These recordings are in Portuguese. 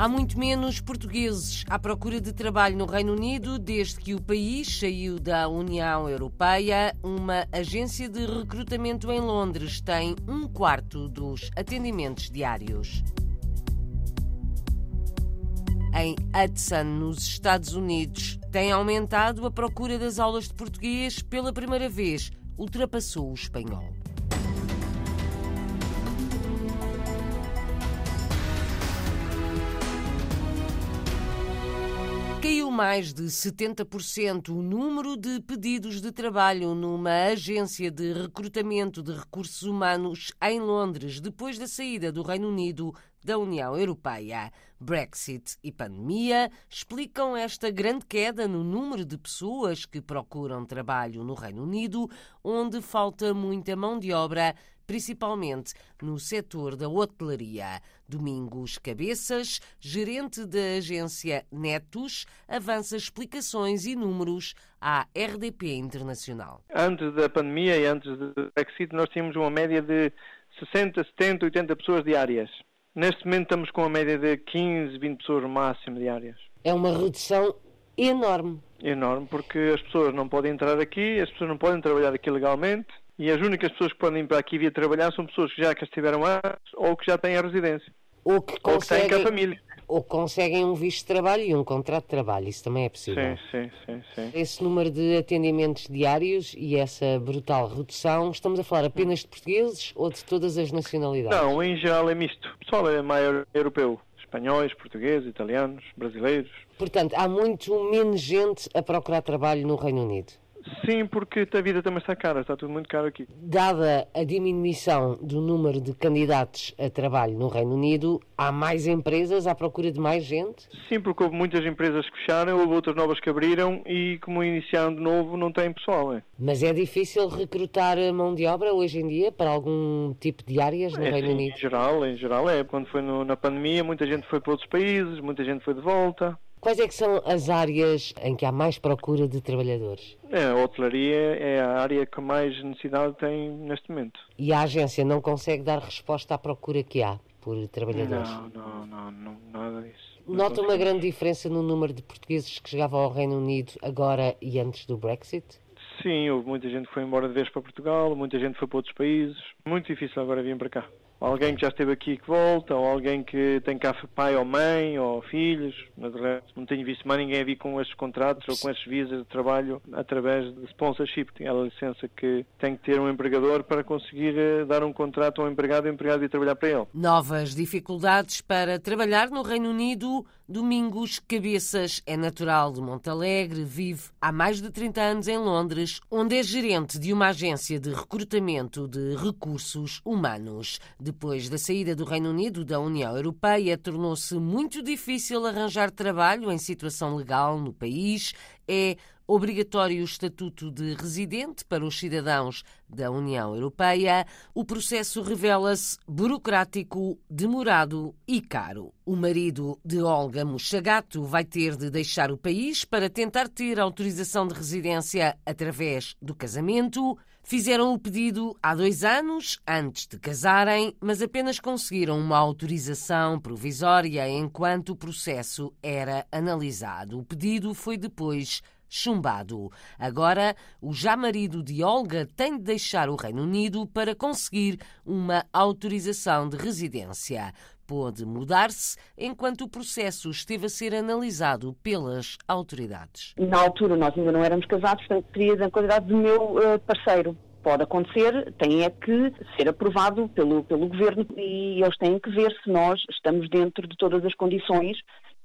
Há muito menos portugueses à procura de trabalho no Reino Unido desde que o país saiu da União Europeia. Uma agência de recrutamento em Londres tem um quarto dos atendimentos diários. Em Hudson, nos Estados Unidos, tem aumentado a procura das aulas de português pela primeira vez, ultrapassou o espanhol. Mais de 70% o número de pedidos de trabalho numa agência de recrutamento de recursos humanos em Londres depois da saída do Reino Unido da União Europeia. Brexit e pandemia explicam esta grande queda no número de pessoas que procuram trabalho no Reino Unido, onde falta muita mão de obra principalmente no setor da hotelaria. Domingos Cabeças, gerente da agência Netos, avança explicações e números à RDP Internacional. Antes da pandemia e antes do Brexit, nós tínhamos uma média de 60, 70, 80 pessoas diárias. Neste momento estamos com uma média de 15, 20 pessoas no máximo diárias. É uma redução enorme. Enorme, porque as pessoas não podem entrar aqui, as pessoas não podem trabalhar aqui legalmente, e as únicas pessoas que podem ir para aqui vir trabalhar são pessoas que já cá estiveram antes ou que já têm a residência. Ou que, conseguem, ou que têm cá a família. Ou conseguem um visto de trabalho e um contrato de trabalho, isso também é possível. Sim, sim, sim, sim. Esse número de atendimentos diários e essa brutal redução, estamos a falar apenas de portugueses ou de todas as nacionalidades? Não, em geral é misto. O pessoal é maior europeu espanhóis, portugueses, italianos, brasileiros. Portanto, há muito menos gente a procurar trabalho no Reino Unido. Sim, porque a vida também está cara, está tudo muito caro aqui. Dada a diminuição do número de candidatos a trabalho no Reino Unido, há mais empresas à procura de mais gente? Sim, porque houve muitas empresas que fecharam, houve outras novas que abriram e, como iniciaram de novo, não tem pessoal. É? Mas é difícil recrutar mão de obra hoje em dia para algum tipo de áreas no é, Reino sim, Unido? Em geral, em geral é. Quando foi no, na pandemia, muita gente foi para outros países, muita gente foi de volta. Quais é que são as áreas em que há mais procura de trabalhadores? É, a hotelaria é a área que mais necessidade tem neste momento. E a agência não consegue dar resposta à procura que há por trabalhadores? Não, não, não, não nada disso. Nota uma grande diferença no número de portugueses que chegavam ao Reino Unido agora e antes do Brexit? Sim, houve muita gente que foi embora de vez para Portugal, muita gente foi para outros países. Muito difícil agora vir para cá alguém que já esteve aqui que volta, ou alguém que tem cá pai ou mãe, ou filhos, mas não tenho visto mais ninguém a vir com estes contratos ou com estes visas de trabalho através de sponsorship, tem a licença que tem que ter um empregador para conseguir eh, dar um contrato ao empregado e empregado ir trabalhar para ele. Novas dificuldades para trabalhar no Reino Unido. Domingos Cabeças é natural de Montalegre, vive há mais de 30 anos em Londres, onde é gerente de uma agência de recrutamento de recursos humanos. Depois da saída do Reino Unido da União Europeia, tornou-se muito difícil arranjar trabalho em situação legal no país. É obrigatório o estatuto de residente para os cidadãos da União Europeia. O processo revela-se burocrático, demorado e caro. O marido de Olga Mochagato vai ter de deixar o país para tentar ter autorização de residência através do casamento. Fizeram o pedido há dois anos, antes de casarem, mas apenas conseguiram uma autorização provisória enquanto o processo era analisado. O pedido foi depois chumbado. Agora, o já marido de Olga tem de deixar o Reino Unido para conseguir uma autorização de residência. Pôde mudar-se enquanto o processo esteve a ser analisado pelas autoridades. Na altura, nós ainda não éramos casados, portanto, teria a qualidade do meu uh, parceiro pode acontecer, tem é que ser aprovado pelo, pelo governo e eles têm que ver se nós estamos dentro de todas as condições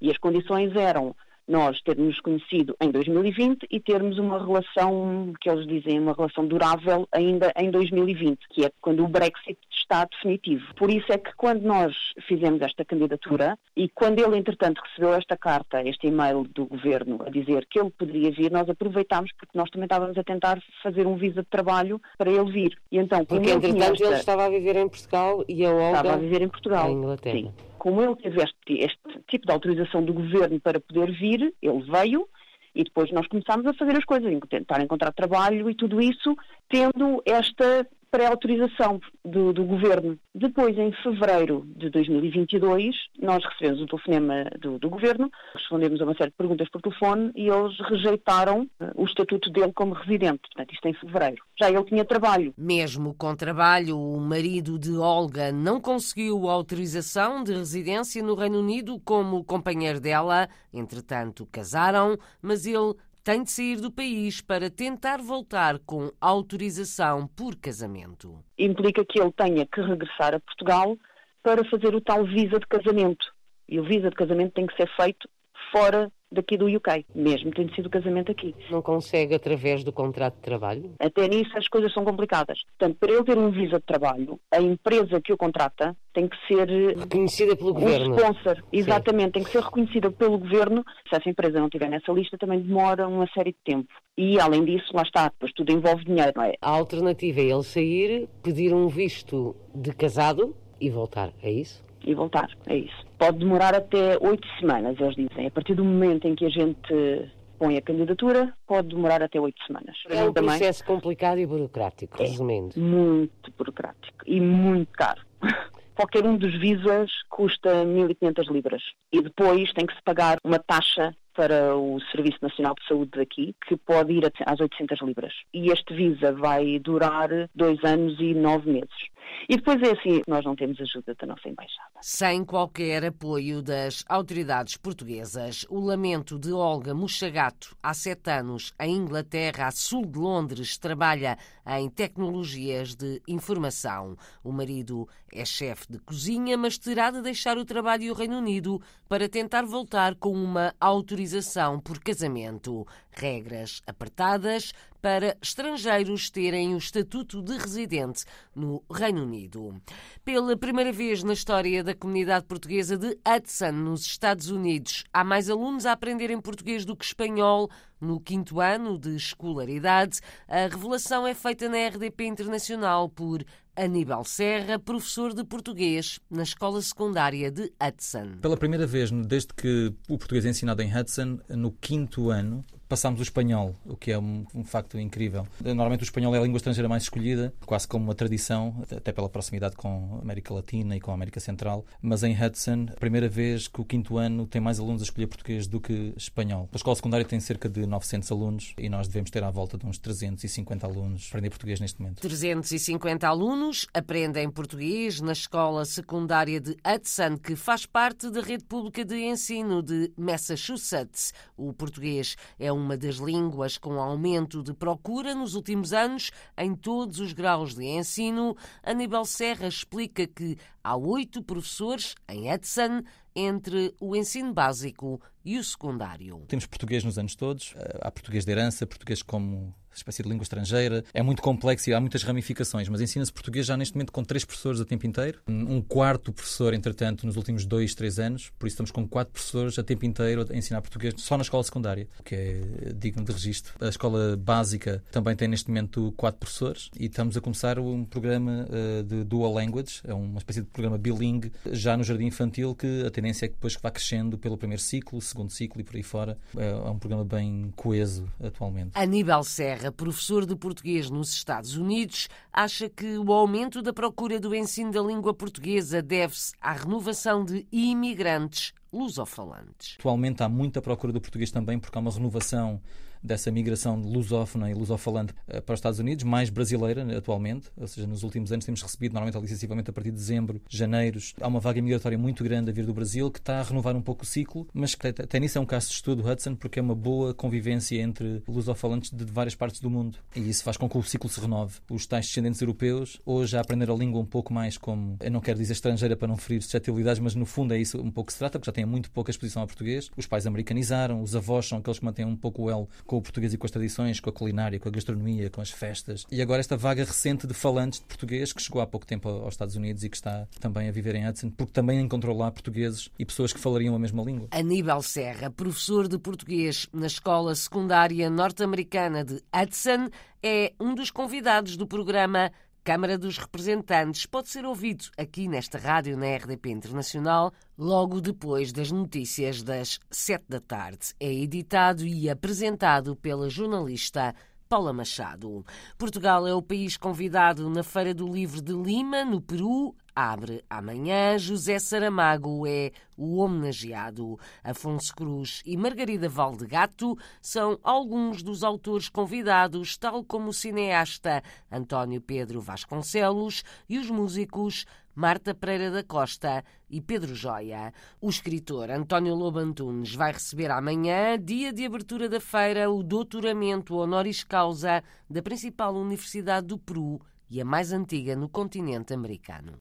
e as condições eram nós termos conhecido em 2020 e termos uma relação, que eles dizem, uma relação durável ainda em 2020, que é quando o Brexit está definitivo. Por isso é que quando nós fizemos esta candidatura e quando ele, entretanto, recebeu esta carta, este e-mail do governo a dizer que ele poderia vir, nós aproveitámos porque nós também estávamos a tentar fazer um visa de trabalho para ele vir. E então, porque, entretanto, esta... ele estava a viver em Portugal e a Olga estava a viver em Portugal. Em Inglaterra. Sim como ele teve este, este tipo de autorização do governo para poder vir, ele veio e depois nós começámos a fazer as coisas, tentar encontrar trabalho e tudo isso, tendo esta pré-autorização do, do, governo. Depois, em fevereiro de 2022, nós recebemos o telefonema do, do, governo, respondemos a uma série de perguntas por telefone e eles rejeitaram eh, o estatuto dele como residente. Portanto, isto em fevereiro. Já ele tinha trabalho. Mesmo com trabalho, o marido de Olga não conseguiu autorização de residência no Reino Unido como companheiro dela. Entretanto, casaram, mas ele tem de sair do país para tentar voltar com autorização por casamento. Implica que ele tenha que regressar a Portugal para fazer o tal visa de casamento. E o visa de casamento tem que ser feito fora daqui do UK, mesmo tendo sido o casamento aqui. Não consegue através do contrato de trabalho? Até nisso as coisas são complicadas. Portanto, para ele ter um visa de trabalho, a empresa que o contrata tem que ser reconhecida pelo um governo. sponsor, exatamente, Sim. tem que ser reconhecida pelo governo. Se essa empresa não estiver nessa lista, também demora uma série de tempo. E além disso, lá está, depois tudo envolve dinheiro, não é? A alternativa é ele sair, pedir um visto de casado e voltar, é isso? E voltar. É isso. Pode demorar até oito semanas, eles dizem. A partir do momento em que a gente põe a candidatura, pode demorar até oito semanas. É um processo complicado e burocrático, é resumindo. Muito burocrático e muito caro. Qualquer um dos visas custa 1.500 libras e depois tem que se pagar uma taxa para o Serviço Nacional de Saúde daqui, que pode ir às 800 libras. E este visa vai durar dois anos e nove meses. E depois é assim, nós não temos ajuda da nossa embaixada. Sem qualquer apoio das autoridades portuguesas, o lamento de Olga Muchagato, há sete anos, em Inglaterra, a sul de Londres, trabalha em tecnologias de informação. O marido é chefe de cozinha, mas terá de deixar o trabalho e o Reino Unido para tentar voltar com uma autorização por casamento. Regras apertadas para estrangeiros terem o estatuto de residente no Reino Unido. Pela primeira vez na história da comunidade portuguesa de Hudson, nos Estados Unidos, há mais alunos a aprenderem português do que espanhol no quinto ano de escolaridade. A revelação é feita na RDP Internacional por Aníbal Serra, professor de português na escola secundária de Hudson. Pela primeira vez, desde que o português é ensinado em Hudson, no quinto ano, passámos o espanhol, o que é um, um, facto incrível. Normalmente o espanhol é a língua estrangeira mais escolhida, quase como uma tradição, até pela proximidade com a América Latina e com a América Central. Mas em Hudson, a primeira vez que o quinto ano tem mais alunos a escolher português do que espanhol. A escola secundária tem cerca de 900 alunos e nós devemos ter à volta de uns 350 alunos a aprender português neste momento. 350 alunos aprendem português na escola secundária de Hudson, que faz parte da rede pública de ensino de Massachusetts. O português é uma das línguas com aumento de procura nos últimos anos em todos os graus de ensino. Aníbal Serra explica que há oito professores em Edson entre o ensino básico e o secundário. Temos português nos anos todos, há português de herança, português como espécie de língua estrangeira. É muito complexo e há muitas ramificações, mas ensina-se português já neste momento com três professores a tempo inteiro. Um quarto professor, entretanto, nos últimos dois, três anos. Por isso estamos com quatro professores a tempo inteiro a ensinar português só na escola secundária, o que é digno de registro. A escola básica também tem neste momento quatro professores e estamos a começar um programa uh, de dual language, é uma espécie de programa bilingue já no jardim infantil que a tendência é que depois vá crescendo pelo primeiro ciclo, segundo ciclo e por aí fora. É, é um programa bem coeso atualmente. Aníbal Serra Serra, professor de português nos Estados Unidos, acha que o aumento da procura do ensino da língua portuguesa deve-se à renovação de imigrantes lusofalantes. Atualmente há muita procura do português também porque há uma renovação dessa migração lusófona e lusofalante eh, para os Estados Unidos, mais brasileira né, atualmente, ou seja, nos últimos anos temos recebido normalmente licenciamento a partir de dezembro, janeiros. Há uma vaga migratória muito grande a vir do Brasil que está a renovar um pouco o ciclo, mas que até nisso é um caso de estudo, Hudson, porque é uma boa convivência entre lusofalantes de várias partes do mundo e isso faz com que o ciclo se renove. Os tais descendentes europeus, hoje a aprender a língua um pouco mais como, eu não quero dizer estrangeira para não ferir suscetibilidades, mas no fundo é isso um pouco que se trata, porque já têm muito pouca exposição ao português. Os pais americanizaram, os avós são aqueles que mantêm um pouco o elo com o português e com as tradições, com a culinária, com a gastronomia, com as festas. E agora esta vaga recente de falantes de português que chegou há pouco tempo aos Estados Unidos e que está também a viver em Hudson, porque também encontrou lá portugueses e pessoas que falariam a mesma língua. Aníbal Serra, professor de português na escola secundária norte-americana de Hudson, é um dos convidados do programa Câmara dos Representantes pode ser ouvido aqui nesta rádio na RDP Internacional logo depois das notícias das sete da tarde. É editado e apresentado pela jornalista Paula Machado. Portugal é o país convidado na Feira do Livro de Lima, no Peru, abre amanhã. José Saramago é o homenageado. Afonso Cruz e Margarida Valdegato são alguns dos autores convidados, tal como o cineasta António Pedro Vasconcelos e os músicos Marta Pereira da Costa e Pedro Joia. O escritor António Lobo Antunes vai receber amanhã, dia de abertura da feira, o doutoramento honoris causa da principal universidade do Peru e a mais antiga no continente americano.